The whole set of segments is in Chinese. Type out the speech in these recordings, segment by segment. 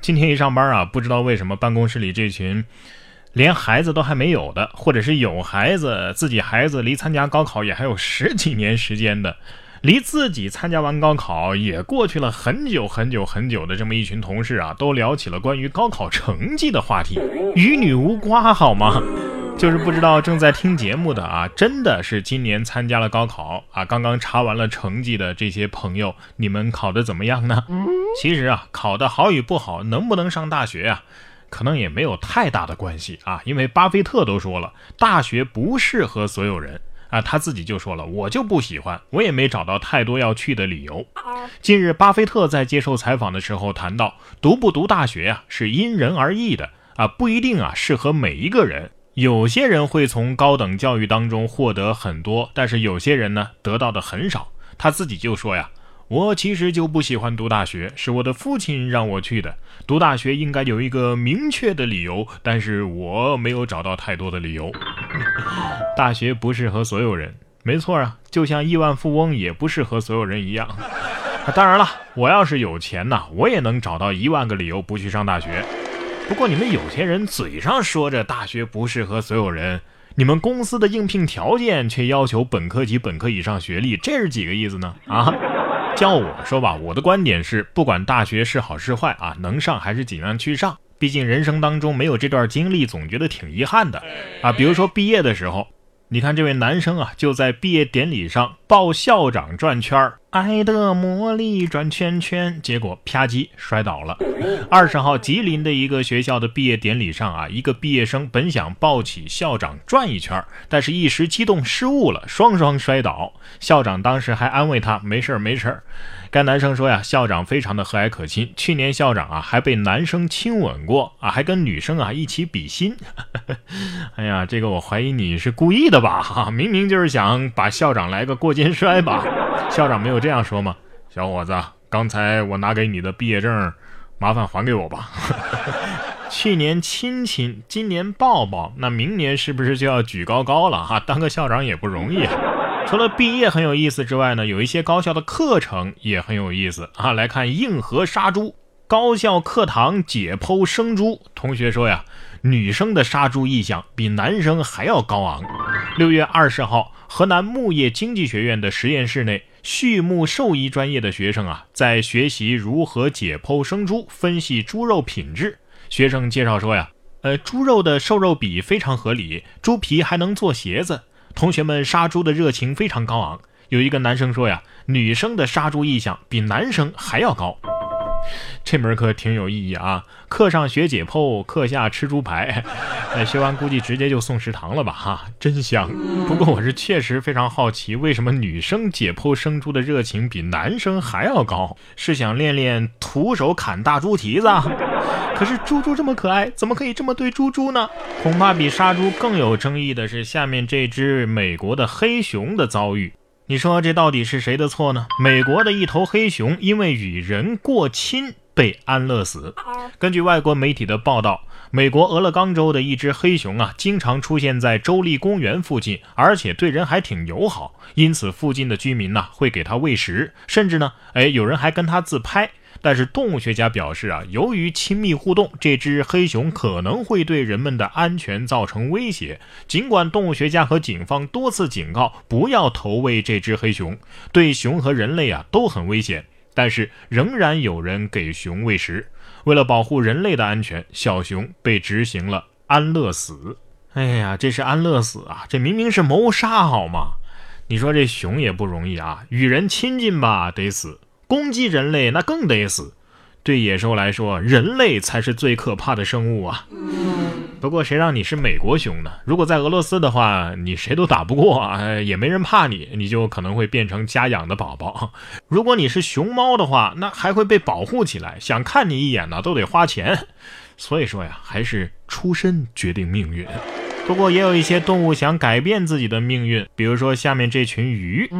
今天一上班啊，不知道为什么办公室里这群连孩子都还没有的，或者是有孩子，自己孩子离参加高考也还有十几年时间的，离自己参加完高考也过去了很久很久很久的这么一群同事啊，都聊起了关于高考成绩的话题，与女无瓜好吗？就是不知道正在听节目的啊，真的是今年参加了高考啊，刚刚查完了成绩的这些朋友，你们考的怎么样呢？其实啊，考的好与不好，能不能上大学啊，可能也没有太大的关系啊，因为巴菲特都说了，大学不适合所有人啊，他自己就说了，我就不喜欢，我也没找到太多要去的理由。近日，巴菲特在接受采访的时候谈到，读不读大学啊，是因人而异的啊，不一定啊适合每一个人。有些人会从高等教育当中获得很多，但是有些人呢得到的很少。他自己就说呀：“我其实就不喜欢读大学，是我的父亲让我去的。读大学应该有一个明确的理由，但是我没有找到太多的理由。大学不适合所有人，没错啊，就像亿万富翁也不适合所有人一样。当然了，我要是有钱呐，我也能找到一万个理由不去上大学。”不过你们有些人嘴上说着大学不适合所有人，你们公司的应聘条件却要求本科及本科以上学历，这是几个意思呢？啊，叫我说吧，我的观点是，不管大学是好是坏啊，能上还是尽量去上，毕竟人生当中没有这段经历，总觉得挺遗憾的啊。比如说毕业的时候。你看这位男生啊，就在毕业典礼上抱校长转圈儿，爱的魔力转圈圈，结果啪叽摔倒了。二十号，吉林的一个学校的毕业典礼上啊，一个毕业生本想抱起校长转一圈，但是一时激动失误了，双双摔倒。校长当时还安慰他没事儿没事儿。该男生说呀，校长非常的和蔼可亲。去年校长啊还被男生亲吻过啊，还跟女生啊一起比心。哎呀，这个我怀疑你是故意的吧？哈，明明就是想把校长来个过肩摔吧？校长没有这样说吗？小伙子，刚才我拿给你的毕业证，麻烦还给我吧。去年亲亲，今年抱抱，那明年是不是就要举高高了？哈，当个校长也不容易啊。除了毕业很有意思之外呢，有一些高校的课程也很有意思啊。来看硬核杀猪，高校课堂解剖生猪。同学说呀，女生的杀猪意向比男生还要高昂。六月二十号，河南牧业经济学院的实验室内，畜牧兽医专业的学生啊，在学习如何解剖生猪，分析猪肉品质。学生介绍说呀，呃，猪肉的瘦肉比非常合理，猪皮还能做鞋子。同学们杀猪的热情非常高昂。有一个男生说呀，女生的杀猪意向比男生还要高。这门课挺有意义啊，课上学解剖，课下吃猪排。学完估计直接就送食堂了吧？哈，真香。不过我是确实非常好奇，为什么女生解剖生猪的热情比男生还要高？是想练练徒手砍大猪蹄子？可是猪猪这么可爱，怎么可以这么对猪猪呢？恐怕比杀猪更有争议的是下面这只美国的黑熊的遭遇。你说这到底是谁的错呢？美国的一头黑熊因为与人过亲被安乐死。根据外国媒体的报道，美国俄勒冈州的一只黑熊啊，经常出现在州立公园附近，而且对人还挺友好，因此附近的居民呢会给它喂食，甚至呢，哎，有人还跟它自拍。但是动物学家表示啊，由于亲密互动，这只黑熊可能会对人们的安全造成威胁。尽管动物学家和警方多次警告不要投喂这只黑熊，对熊和人类啊都很危险，但是仍然有人给熊喂食。为了保护人类的安全，小熊被执行了安乐死。哎呀，这是安乐死啊！这明明是谋杀好吗？你说这熊也不容易啊，与人亲近吧得死。攻击人类那更得死，对野兽来说，人类才是最可怕的生物啊。不过谁让你是美国熊呢？如果在俄罗斯的话，你谁都打不过啊，也没人怕你，你就可能会变成家养的宝宝。如果你是熊猫的话，那还会被保护起来，想看你一眼呢都得花钱。所以说呀，还是出身决定命运。不过也有一些动物想改变自己的命运，比如说下面这群鱼，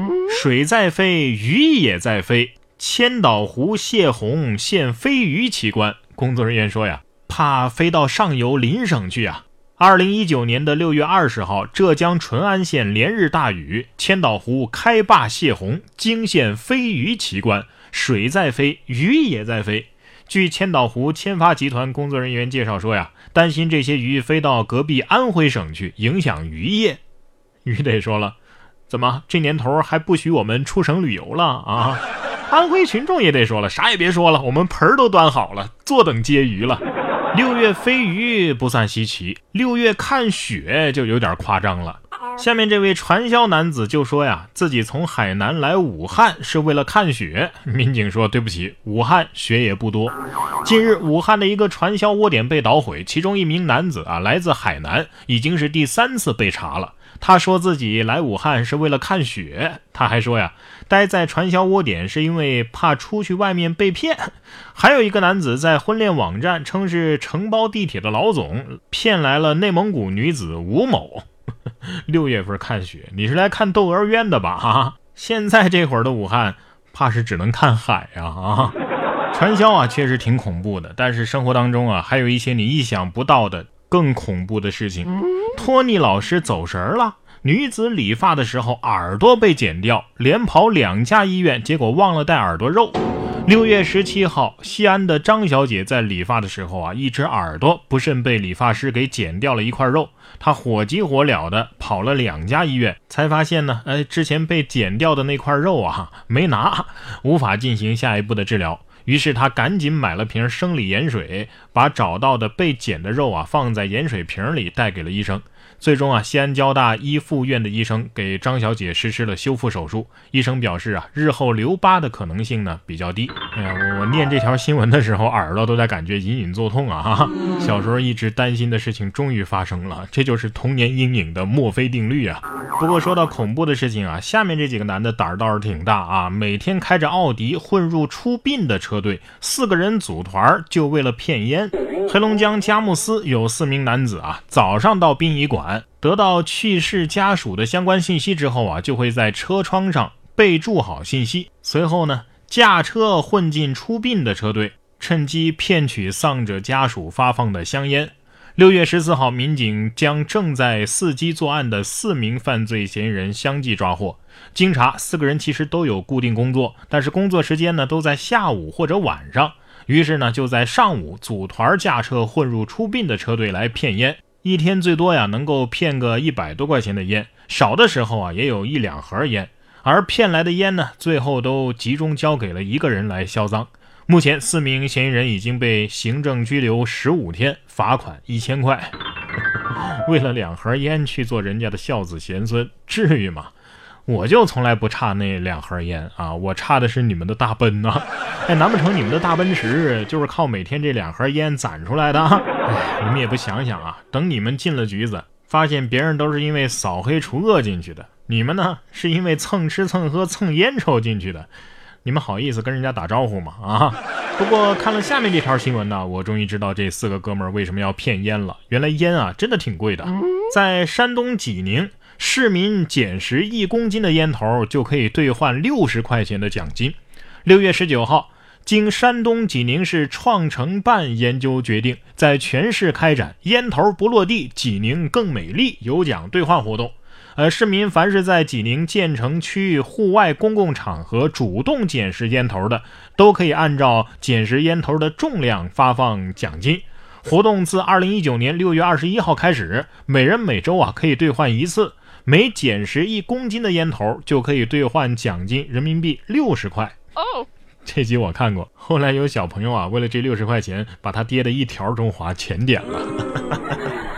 水在飞，鱼也在飞。千岛湖泄洪现飞鱼奇观，工作人员说呀，怕飞到上游邻省去啊。二零一九年的六月二十号，浙江淳安县连日大雨，千岛湖开坝泄洪，惊现飞鱼奇观，水在飞，鱼也在飞。据千岛湖千发集团工作人员介绍说呀，担心这些鱼飞到隔壁安徽省去，影响渔业。鱼得说了，怎么这年头还不许我们出省旅游了啊？安徽群众也得说了，啥也别说了，我们盆儿都端好了，坐等接鱼了。六月飞鱼不算稀奇，六月看雪就有点夸张了。下面这位传销男子就说呀，自己从海南来武汉是为了看雪。民警说：“对不起，武汉雪也不多。”近日，武汉的一个传销窝点被捣毁，其中一名男子啊，来自海南，已经是第三次被查了。他说自己来武汉是为了看雪，他还说呀，待在传销窝点是因为怕出去外面被骗。还有一个男子在婚恋网站称是承包地铁的老总，骗来了内蒙古女子吴某。六月份看雪，你是来看《窦娥冤》的吧？啊，现在这会儿的武汉，怕是只能看海呀！啊，传销啊，确实挺恐怖的。但是生活当中啊，还有一些你意想不到的更恐怖的事情。托尼老师走神儿了，女子理发的时候耳朵被剪掉，连跑两家医院，结果忘了带耳朵肉。六月十七号，西安的张小姐在理发的时候啊，一只耳朵不慎被理发师给剪掉了一块肉。她火急火燎的跑了两家医院，才发现呢，哎，之前被剪掉的那块肉啊没拿，无法进行下一步的治疗。于是她赶紧买了瓶生理盐水，把找到的被剪的肉啊放在盐水瓶里带给了医生。最终啊，西安交大一附院的医生给张小姐实施了修复手术。医生表示啊，日后留疤的可能性呢比较低。哎呀，我念这条新闻的时候，耳朵都在感觉隐隐作痛啊！哈，小时候一直担心的事情终于发生了，这就是童年阴影的墨菲定律啊。不过说到恐怖的事情啊，下面这几个男的胆儿倒是挺大啊，每天开着奥迪混入出殡的车队，四个人组团就为了骗烟。黑龙江佳木斯有四名男子啊，早上到殡仪馆，得到去世家属的相关信息之后啊，就会在车窗上备注好信息，随后呢，驾车混进出殡的车队，趁机骗取丧者家属发放的香烟。六月十四号，民警将正在伺机作案的四名犯罪嫌疑人相继抓获。经查，四个人其实都有固定工作，但是工作时间呢都在下午或者晚上。于是呢，就在上午组团驾车混入出殡的车队来骗烟，一天最多呀能够骗个一百多块钱的烟，少的时候啊也有一两盒烟。而骗来的烟呢，最后都集中交给了一个人来销赃。目前四名嫌疑人已经被行政拘留十五天，罚款一千块。为了两盒烟去做人家的孝子贤孙，至于吗？我就从来不差那两盒烟啊，我差的是你们的大奔呐！哎，难不成你们的大奔驰就是靠每天这两盒烟攒出来的？哎，你们也不想想啊，等你们进了局子，发现别人都是因为扫黑除恶进去的，你们呢是因为蹭吃蹭喝蹭烟抽进去的，你们好意思跟人家打招呼吗？啊！不过看了下面这条新闻呢，我终于知道这四个哥们儿为什么要骗烟了。原来烟啊真的挺贵的，在山东济宁。市民捡拾一公斤的烟头就可以兑换六十块钱的奖金。六月十九号，经山东济宁市创城办研究决定，在全市开展“烟头不落地，济宁更美丽”有奖兑换活动。呃，市民凡是在济宁建成区域户外公共场合主动捡拾烟头的，都可以按照捡拾烟头的重量发放奖金。活动自二零一九年六月二十一号开始，每人每周啊可以兑换一次。每捡拾一公斤的烟头，就可以兑换奖金人民币六十块。哦，这集我看过。后来有小朋友啊，为了这六十块钱，把他爹的一条中华全点了。